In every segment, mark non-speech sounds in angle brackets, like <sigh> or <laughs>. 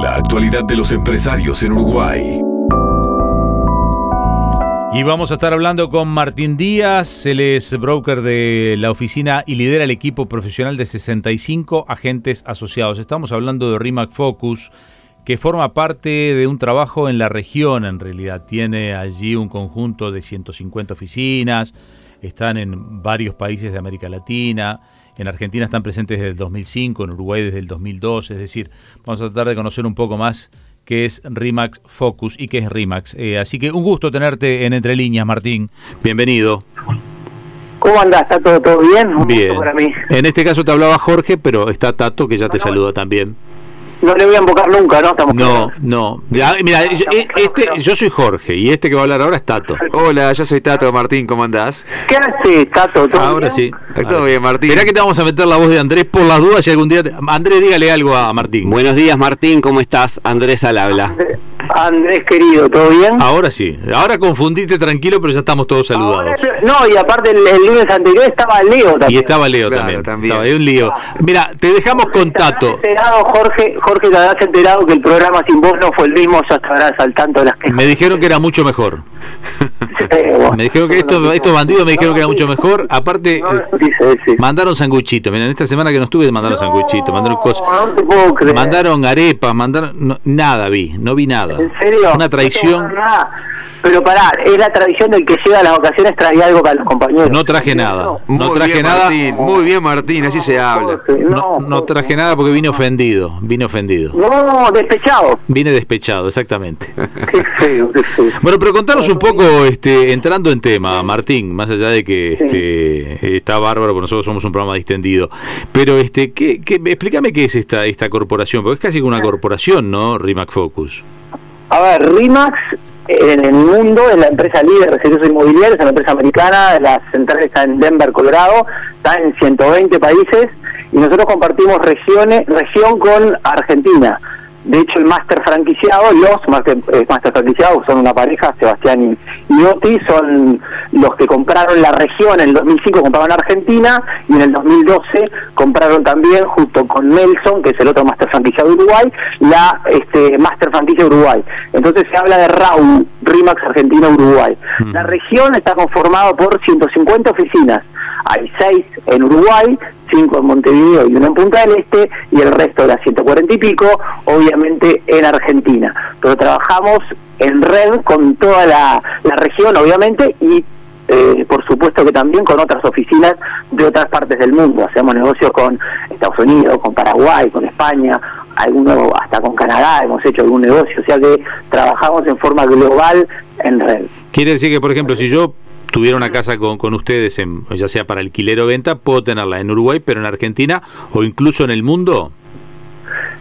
La actualidad de los empresarios en Uruguay. Y vamos a estar hablando con Martín Díaz, él es broker de la oficina y lidera el equipo profesional de 65 agentes asociados. Estamos hablando de RIMAC Focus, que forma parte de un trabajo en la región, en realidad. Tiene allí un conjunto de 150 oficinas, están en varios países de América Latina, en Argentina están presentes desde el 2005, en Uruguay desde el 2002, es decir, vamos a tratar de conocer un poco más qué es RIMAX Focus y qué es RIMAX. Eh, así que un gusto tenerte en Entre Líneas, Martín. Bienvenido. ¿Cómo andás? ¿Está todo, todo bien? Un bien. Para mí. En este caso te hablaba Jorge, pero está Tato que ya te saluda también no le voy a invocar nunca, ¿no? Estamos no, no. mira, yo, este, yo soy Jorge y este que va a hablar ahora es Tato. Hola, yo soy Tato Martín, ¿cómo andás? ¿Qué haces, Tato? ¿Todo ahora sí. Todo bien, Martín. Mirá que te vamos a meter la voz de Andrés por las dudas si algún día... Andrés, dígale algo a Martín. Buenos días, Martín, ¿cómo estás? Andrés al habla. Andrés, querido, ¿todo bien? Ahora sí. Ahora confundiste tranquilo, pero ya estamos todos saludados. no, y aparte el, lunes anterior estaba Leo también. Y estaba Leo también. también. Estaba, un lío. Mira, te dejamos con Tato. Enterado, Jorge, Jorge, te habrás enterado que el programa sin vos no fue el mismo, ya estarás al tanto de las que Me dijeron que era mucho mejor. <laughs> me dijeron que estos, estos bandidos me dijeron que era mucho mejor. Aparte, mandaron sanguchito. Miren, esta semana que no estuve, mandaron sanguchito, mandaron cosas. Mandaron arepas, mandaron. nada vi, no vi nada. ¿En serio? Una traición. Pero pará, es la tradición del que llega a las ocasiones trae algo para los compañeros. No traje nada. No traje nada. muy bien, Martín, así se habla. No, no traje nada porque vine ofendido. Vine ofendido. No, despechado. Vine despechado, exactamente. Qué feo, qué feo. Bueno, pero contanos un poco, este, entrando en tema, Martín, más allá de que este, está bárbaro, porque nosotros somos un programa distendido. Pero, este, ¿qué, qué, explícame qué es esta, esta corporación, porque es casi una corporación, ¿no? Rimac Focus. A ver, RIMAX en el mundo es la empresa líder de servicios inmobiliarios, es una empresa americana, la central está en Denver, Colorado, está en 120 países y nosotros compartimos regiones, región con Argentina. De hecho, el máster franquiciado, los máster, franquiciados son una pareja, Sebastián y, Oti, son los que compraron la región, en el 2005 compraron Argentina y en el 2012 compraron también, junto con Nelson, que es el otro máster franquiciado de Uruguay, la este, máster franquicia de Uruguay. Entonces se habla de RAU, RIMAX Argentina-Uruguay. Mm. La región está conformada por 150 oficinas hay seis en Uruguay, cinco en Montevideo y una en Punta del Este, y el resto de las 140 y pico, obviamente en Argentina. Pero trabajamos en red con toda la, región, obviamente, y eh, por supuesto que también con otras oficinas de otras partes del mundo. Hacemos negocios con Estados Unidos, con Paraguay, con España, alguno hasta con Canadá hemos hecho algún negocio, o sea que trabajamos en forma global en red. Quiere decir que, por ejemplo, si yo tuviera una casa con, con ustedes, en, ya sea para alquiler o venta, puedo tenerla en Uruguay, pero en Argentina o incluso en el mundo.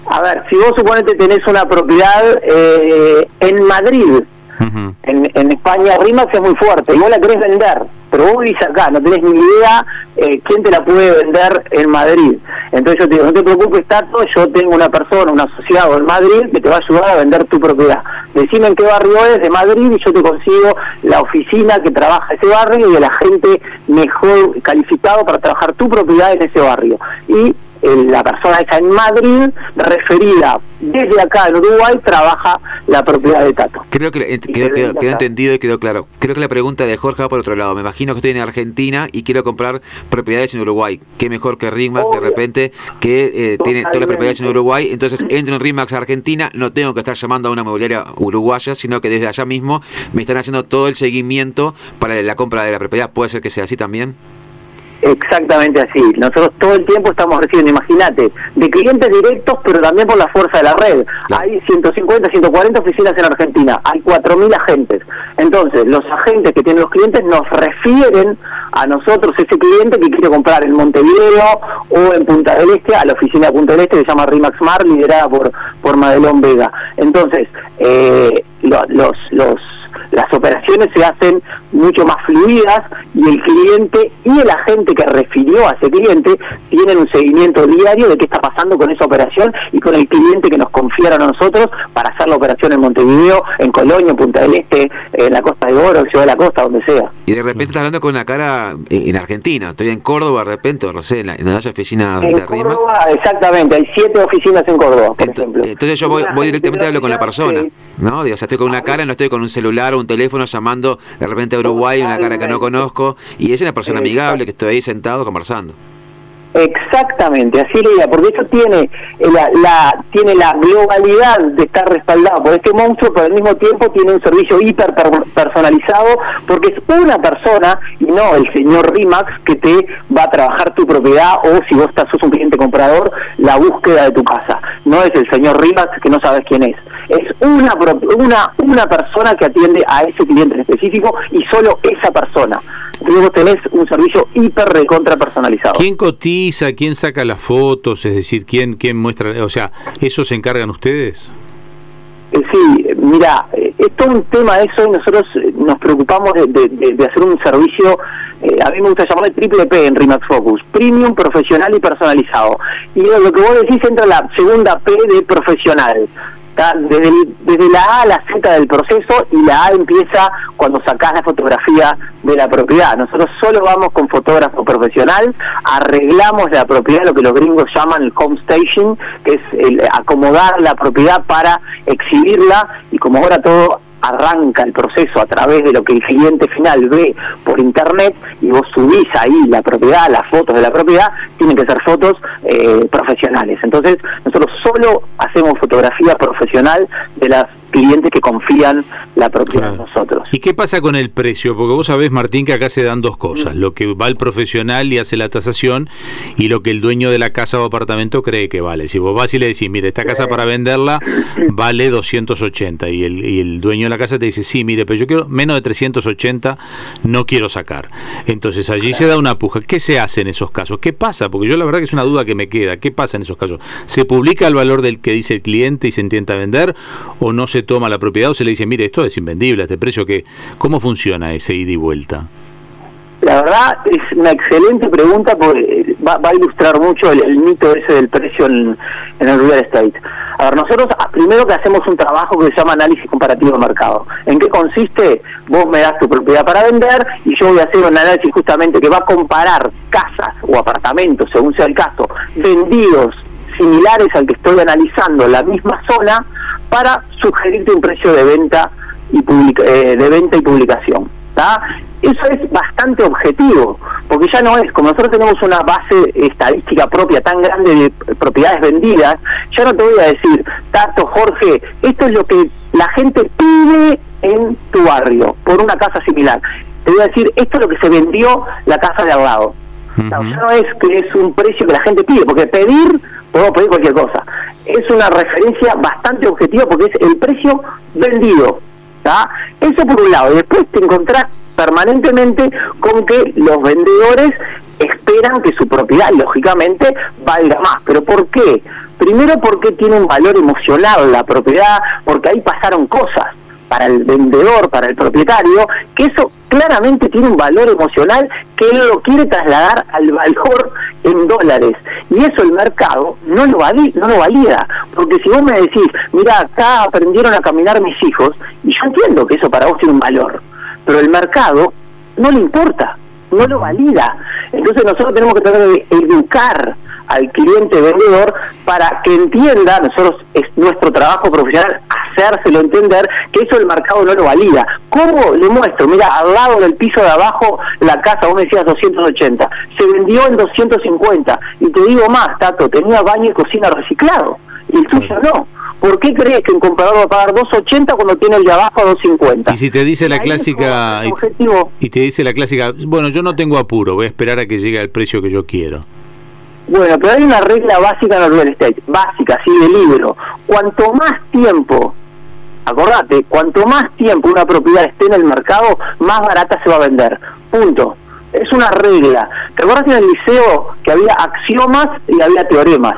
A ver, si vos suponete tenés una propiedad eh, en Madrid, en, en, España RIMAX es muy fuerte y vos la querés vender, pero vos vivís acá, no tenés ni idea eh, quién te la puede vender en Madrid. Entonces yo te digo, no te preocupes, Tato, yo tengo una persona, un asociado en Madrid que te va a ayudar a vender tu propiedad. Decime en qué barrio es de Madrid y yo te consigo la oficina que trabaja ese barrio y a la gente mejor calificado para trabajar tu propiedad en ese barrio. Y la persona esa en Madrid, referida desde acá en Uruguay, trabaja la propiedad de Tato. Creo que quedó, entendido y quedó claro. Creo que la pregunta de Jorge va por otro lado. Me imagino que estoy en Argentina y quiero comprar propiedades en Uruguay. Qué mejor que Ringmax de repente, que eh, tiene todas las propiedades en Uruguay. Entonces <laughs> entro en Ringmax Argentina, no tengo que estar llamando a una mobiliaria uruguaya, sino que desde allá mismo me están haciendo todo el seguimiento para la compra de la propiedad. ¿Puede ser que sea así también? Exactamente así. Nosotros todo el tiempo estamos recibiendo, imagínate, de clientes directos, pero también por la fuerza de la red. Hay 150, 140 oficinas en Argentina, hay 4.000 agentes. Entonces, los agentes que tienen los clientes nos refieren a nosotros ese cliente que quiere comprar en Montevideo o en Punta del Este, a la oficina de Punta del Este que se llama Rimax Mar, liderada por, por Madelón Vega. Entonces, eh, los, los las operaciones se hacen mucho más fluidas y el cliente y el agente que refirió a ese cliente tienen un seguimiento diario de qué está pasando con esa operación y con el cliente que nos confiaron a nosotros para hacer la operación en Montevideo, en Colonia, en Punta del Este, en la Costa de Oro, en Ciudad de la Costa, donde sea. Y de repente estás hablando con una cara en Argentina, estoy en Córdoba de repente, no sé, en la, en la oficina en de Córdoba, exactamente, hay siete oficinas en Córdoba, por ejemplo. Entonces yo voy, directamente a hablo con la persona, ¿no? O sea, estoy con una cara, no estoy con un celular un teléfono llamando de repente a Uruguay, una cara que no conozco, y es una persona amigable que estoy ahí sentado conversando. Exactamente, así le porque eso tiene la, tiene la globalidad de estar respaldado por este monstruo, pero al mismo tiempo tiene un servicio hiper personalizado, porque es una persona y no el señor Rimax que te va a trabajar tu propiedad o si vos estás, sos un cliente comprador, la búsqueda de tu casa. No es el señor Rimax que no sabes quién es. Es una, una, una persona que atiende a ese cliente en específico y solo esa persona. Luego tenés un servicio hiper recontra personalizado. ¿Quién cotiza? ¿Quién saca las fotos? Es decir, ¿quién, quién muestra? O sea, ¿eso se encargan ustedes? Eh, sí, mira, eh, es todo un tema de eso y nosotros eh, nos preocupamos de, hacer un servicio, a mí me gusta llamarle triple P en Remax Focus, premium, profesional y personalizado. Y lo que vos decís entra la segunda P de profesional desde, desde la A a la Z del proceso y la A empieza cuando sacás la fotografía de la propiedad. Nosotros solo vamos con fotógrafo profesional, arreglamos la propiedad, lo que los gringos llaman el home staging, que es el acomodar la propiedad para exhibirla y como ahora todo arranca el proceso a través de lo que el cliente final ve por internet y vos subís ahí la propiedad, las fotos de la propiedad, tienen que ser fotos eh, profesionales. Entonces, nosotros solo hacemos fotografía profesional de las clientes que confían la propiedad en nosotros. ¿Y qué pasa con el precio? Porque vos sabés, Martín, que acá se dan dos cosas. Lo que va el profesional y hace la tasación y lo que el dueño de la casa o apartamento cree que vale. Si vos vas y le decís, mire, esta casa para venderla <clears throat> vale 280 y el, y el dueño de la casa te dice, sí, mire, pero yo quiero menos de 380, no quiero sacar. Entonces allí se da una puja. ¿Qué se hace en esos casos? ¿Qué pasa? Porque yo la verdad que es una duda que me queda. ¿Qué pasa en esos casos? ¿Se publica el valor del que dice el cliente y se intenta vender o no se toma la propiedad o se le dice, mire, esto es invendible, este precio que, ¿cómo funciona ese ida y vuelta? La verdad es una excelente pregunta porque va, a ilustrar mucho el, mito ese del precio en, el real estate. A ver, nosotros ah, primero que hacemos un trabajo que se llama análisis comparativo de mercado. ¿En qué consiste? Vos me das tu propiedad para vender y yo voy a hacer un análisis justamente que va a comparar casas o apartamentos, según sea el caso, vendidos similares al que estoy analizando en la misma zona para sugerirte un precio de venta y eh, de venta y publicación. Eso es bastante objetivo, porque ya no es, como nosotros tenemos una base estadística propia tan grande de propiedades vendidas, ya no te voy a decir, Tato, Jorge, esto es lo que la gente pide en tu barrio por una casa similar. Te voy a decir, esto es lo que se vendió la casa de al lado. ya no es que es un precio que la gente pide, porque pedir, podemos pedir cualquier cosa es una referencia bastante objetiva porque es el precio vendido. Eso por un lado. Y después te encontrás permanentemente con que los vendedores esperan que su propiedad, lógicamente, valga más. ¿Pero por qué? Primero porque tiene un valor emocional la propiedad, porque ahí pasaron cosas para el vendedor, para el propietario, que eso claramente tiene un valor emocional que él lo quiere trasladar al valor en dólares. Y eso el mercado no lo, valida, no lo valida. Porque si vos me decís, mira, acá aprendieron a caminar mis hijos, y yo entiendo que eso para vos tiene un valor, pero el mercado no le importa, no lo valida. Entonces nosotros tenemos que tratar de educar al cliente vendedor para que entienda, nosotros es nuestro trabajo profesional hacérselo entender que eso el mercado no lo valida. ¿Cómo le muestro? Mira, al lado del piso de abajo la casa, vos me decías 280, se vendió en 250 y te digo más, Tato, tenía baño y cocina reciclado y el tuyo no. ¿Por qué crees que un comprador va a pagar 2.80 cuando tiene el de abajo a 2.50? Y si te dice la clásica y, te dice la clásica, bueno, yo no tengo apuro, voy a esperar a que llegue al precio que yo quiero. Bueno, pero hay una regla básica en el real estate, básica, así de libro. Cuanto más tiempo, acordate, cuanto más tiempo una propiedad esté en el mercado, más barata se va a vender. Punto. Es una regla. ¿Te acuerdas en el liceo que había axiomas y había teoremas?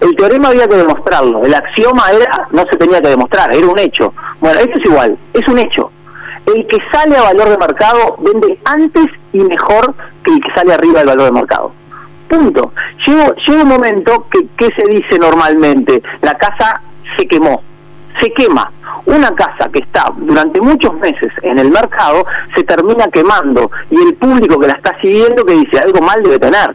El teorema había que demostrarlo, el axioma era no se tenía que demostrar, era un hecho. Bueno, esto es igual, es un hecho. el que sale a valor de mercado vende antes y mejor que el que sale arriba del valor de mercado. Punto. Llega, un momento que, ¿qué se dice normalmente? La casa se quemó, se quema. Una casa que está durante muchos meses en el mercado se termina quemando y el público que la está siguiendo que dice algo mal debe tener.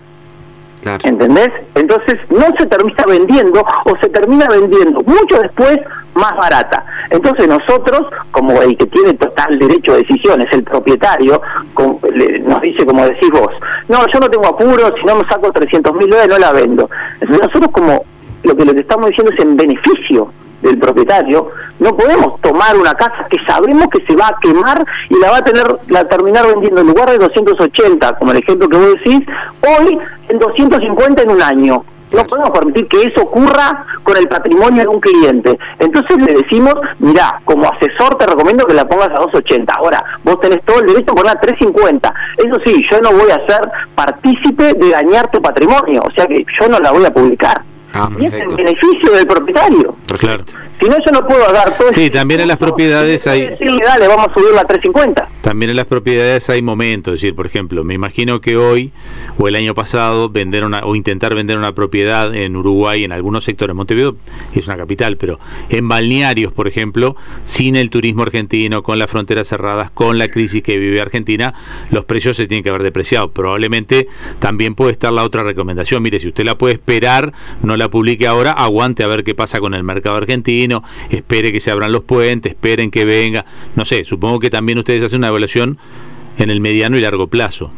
¿Entendés? Entonces no se termina vendiendo o se termina vendiendo mucho después más barata. Entonces nosotros, como el que tiene total derecho de decisión, es el propietario, nos dice como decís vos, no, yo no tengo apuro, si no me saco 300 mil dólares no la vendo. Entonces nosotros como lo que le estamos diciendo es en beneficio del propietario, no podemos tomar una casa que sabemos que se va a quemar y la va a tener la terminar vendiendo en lugar de 280, como el ejemplo que vos decís, hoy en 250 en un año. No podemos permitir que eso ocurra con el patrimonio de un cliente. Entonces le decimos, mira, como asesor te recomiendo que la pongas a 280. Ahora, vos tenés todo el derecho a ponerla a 350. Eso sí, yo no voy a ser partícipe de dañar tu patrimonio. O sea que yo no la voy a publicar. Ah, y es el beneficio del propietario. Claro. Si no, yo no puedo dar todo Sí, también en las propiedades hay... Dale, vamos a subir la 350. También en las propiedades hay momentos, es decir, por ejemplo, me imagino que hoy o el año pasado vender una, o intentar vender una propiedad en Uruguay, en algunos sectores, Montevideo es una capital, pero en balnearios, por ejemplo, sin el turismo argentino, con las fronteras cerradas, con la crisis que vive Argentina, los precios se tienen que haber depreciado. Probablemente también puede estar la otra recomendación, mire, si usted la puede esperar, no la publique ahora, aguante a ver qué pasa con el mercado argentino, espere que se abran los puentes, esperen que venga, no sé, supongo que también ustedes hacen una evaluación en el mediano y largo plazo.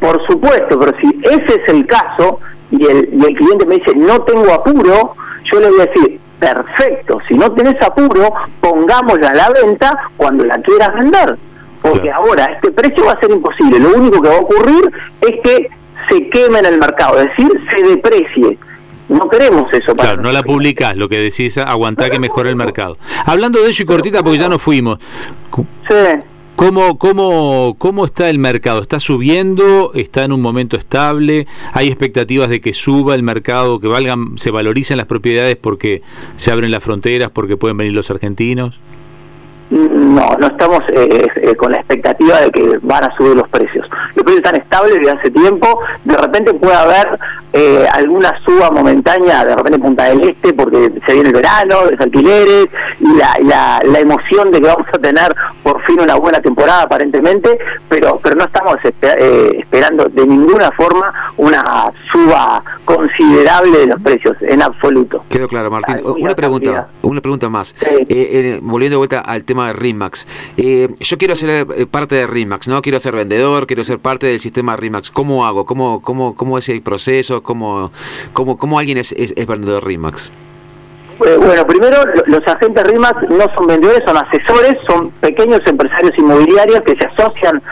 Por supuesto, pero si ese es el caso y el, y el cliente me dice no tengo apuro, yo le voy a decir, perfecto, si no tenés apuro, pongámosla a la venta cuando la quieras vender. Porque ahora este precio va a ser imposible. Lo único que va a ocurrir es que se queme en el mercado, es decir, se deprecie. No queremos eso. Para claro, no la publicás, lo que decís, aguantar que mejore el mercado. Hablando de eso y cortita, porque ya nos fuimos. Sí. ¿Cómo, cómo, ¿Cómo está el mercado? ¿Está subiendo? ¿Está en un momento estable? ¿Hay expectativas de que suba el mercado, que valgan, se valoricen las propiedades porque se abren las fronteras, porque pueden venir los argentinos? No, no estamos eh, eh, con la expectativa de que van a subir los precios. Los precios están estables desde hace tiempo. De repente puede haber eh, alguna suba momentánea, de repente Punta del Este, porque se viene el verano, los alquileres y la, la, emoción de que vamos a tener por fin una buena temporada aparentemente, pero, pero no estamos esperando de ninguna forma una suba considerable de los precios, en absoluto. Quedó claro, Martín. Una pregunta, una pregunta más. volviendo de vuelta al tema de RIMAX. Eh, yo quiero ser eh, parte de RIMAX, ¿no? Quiero ser vendedor, quiero ser parte del sistema RIMAX. ¿Cómo hago? ¿Cómo, cómo, cómo es el proceso? ¿Cómo, cómo, cómo alguien es, es, vendedor RIMAX? Eh, bueno, primero, los agentes RIMAX no son vendedores, son asesores, son pequeños empresarios inmobiliarios que se asocian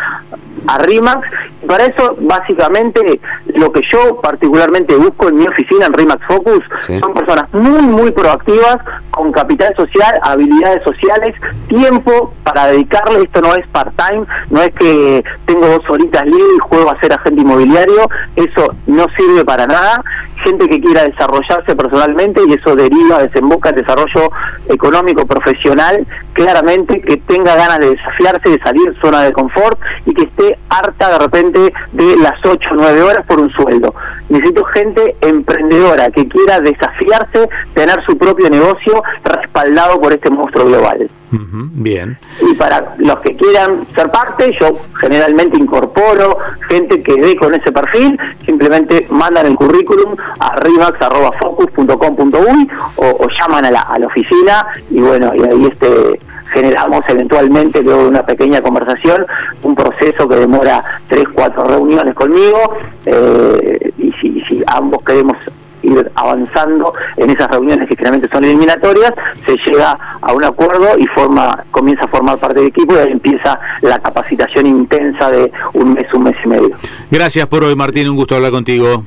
a RIMAX. Y para eso, básicamente, lo que yo particularmente busco en mi oficina en RIMAX Focus son personas muy, muy proactivas, con capital social, habilidades sociales, tiempo para dedicarle. Esto no es part-time, no es que tengo dos horitas libres y juego a ser agente inmobiliario. Eso no sirve para nada. Gente que quiera desarrollarse personalmente y eso deriva, desemboca en desarrollo económico, profesional, claramente que tenga ganas de desafiarse, de salir zona de confort y que esté harta de repente de las 8 o 9 horas por un sueldo. Necesito gente emprendedora que quiera desafiarse, tener su propio negocio respaldado por este monstruo global. bien. Y para los que quieran ser parte, yo generalmente incorporo gente que dé con ese perfil, simplemente mandan el currículum a rimax.focus.com.uy o, o llaman a la, a la oficina y bueno, y ahí este generamos eventualmente, luego de una pequeña conversación, un proceso que demora tres, cuatro reuniones conmigo, eh, y si, si ambos queremos ir avanzando en esas reuniones que generalmente son eliminatorias, se llega a un acuerdo y forma comienza a formar parte del equipo y ahí empieza la capacitación intensa de un mes, un mes y medio. Gracias por hoy, Martín, un gusto hablar contigo.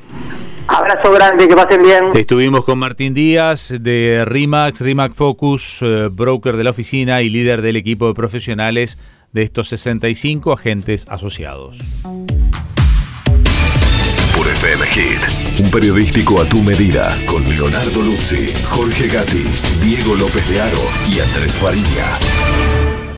Abrazo grande, que pasen bien. Estuvimos con Martín Díaz de RIMAX, RIMAX Focus, eh, broker de la oficina y líder del equipo de profesionales de estos 65 agentes asociados. Por FM Hit, un periodístico a tu medida, con Leonardo Luzzi, Jorge Gatti, Diego López de Aro y Andrés Farilla.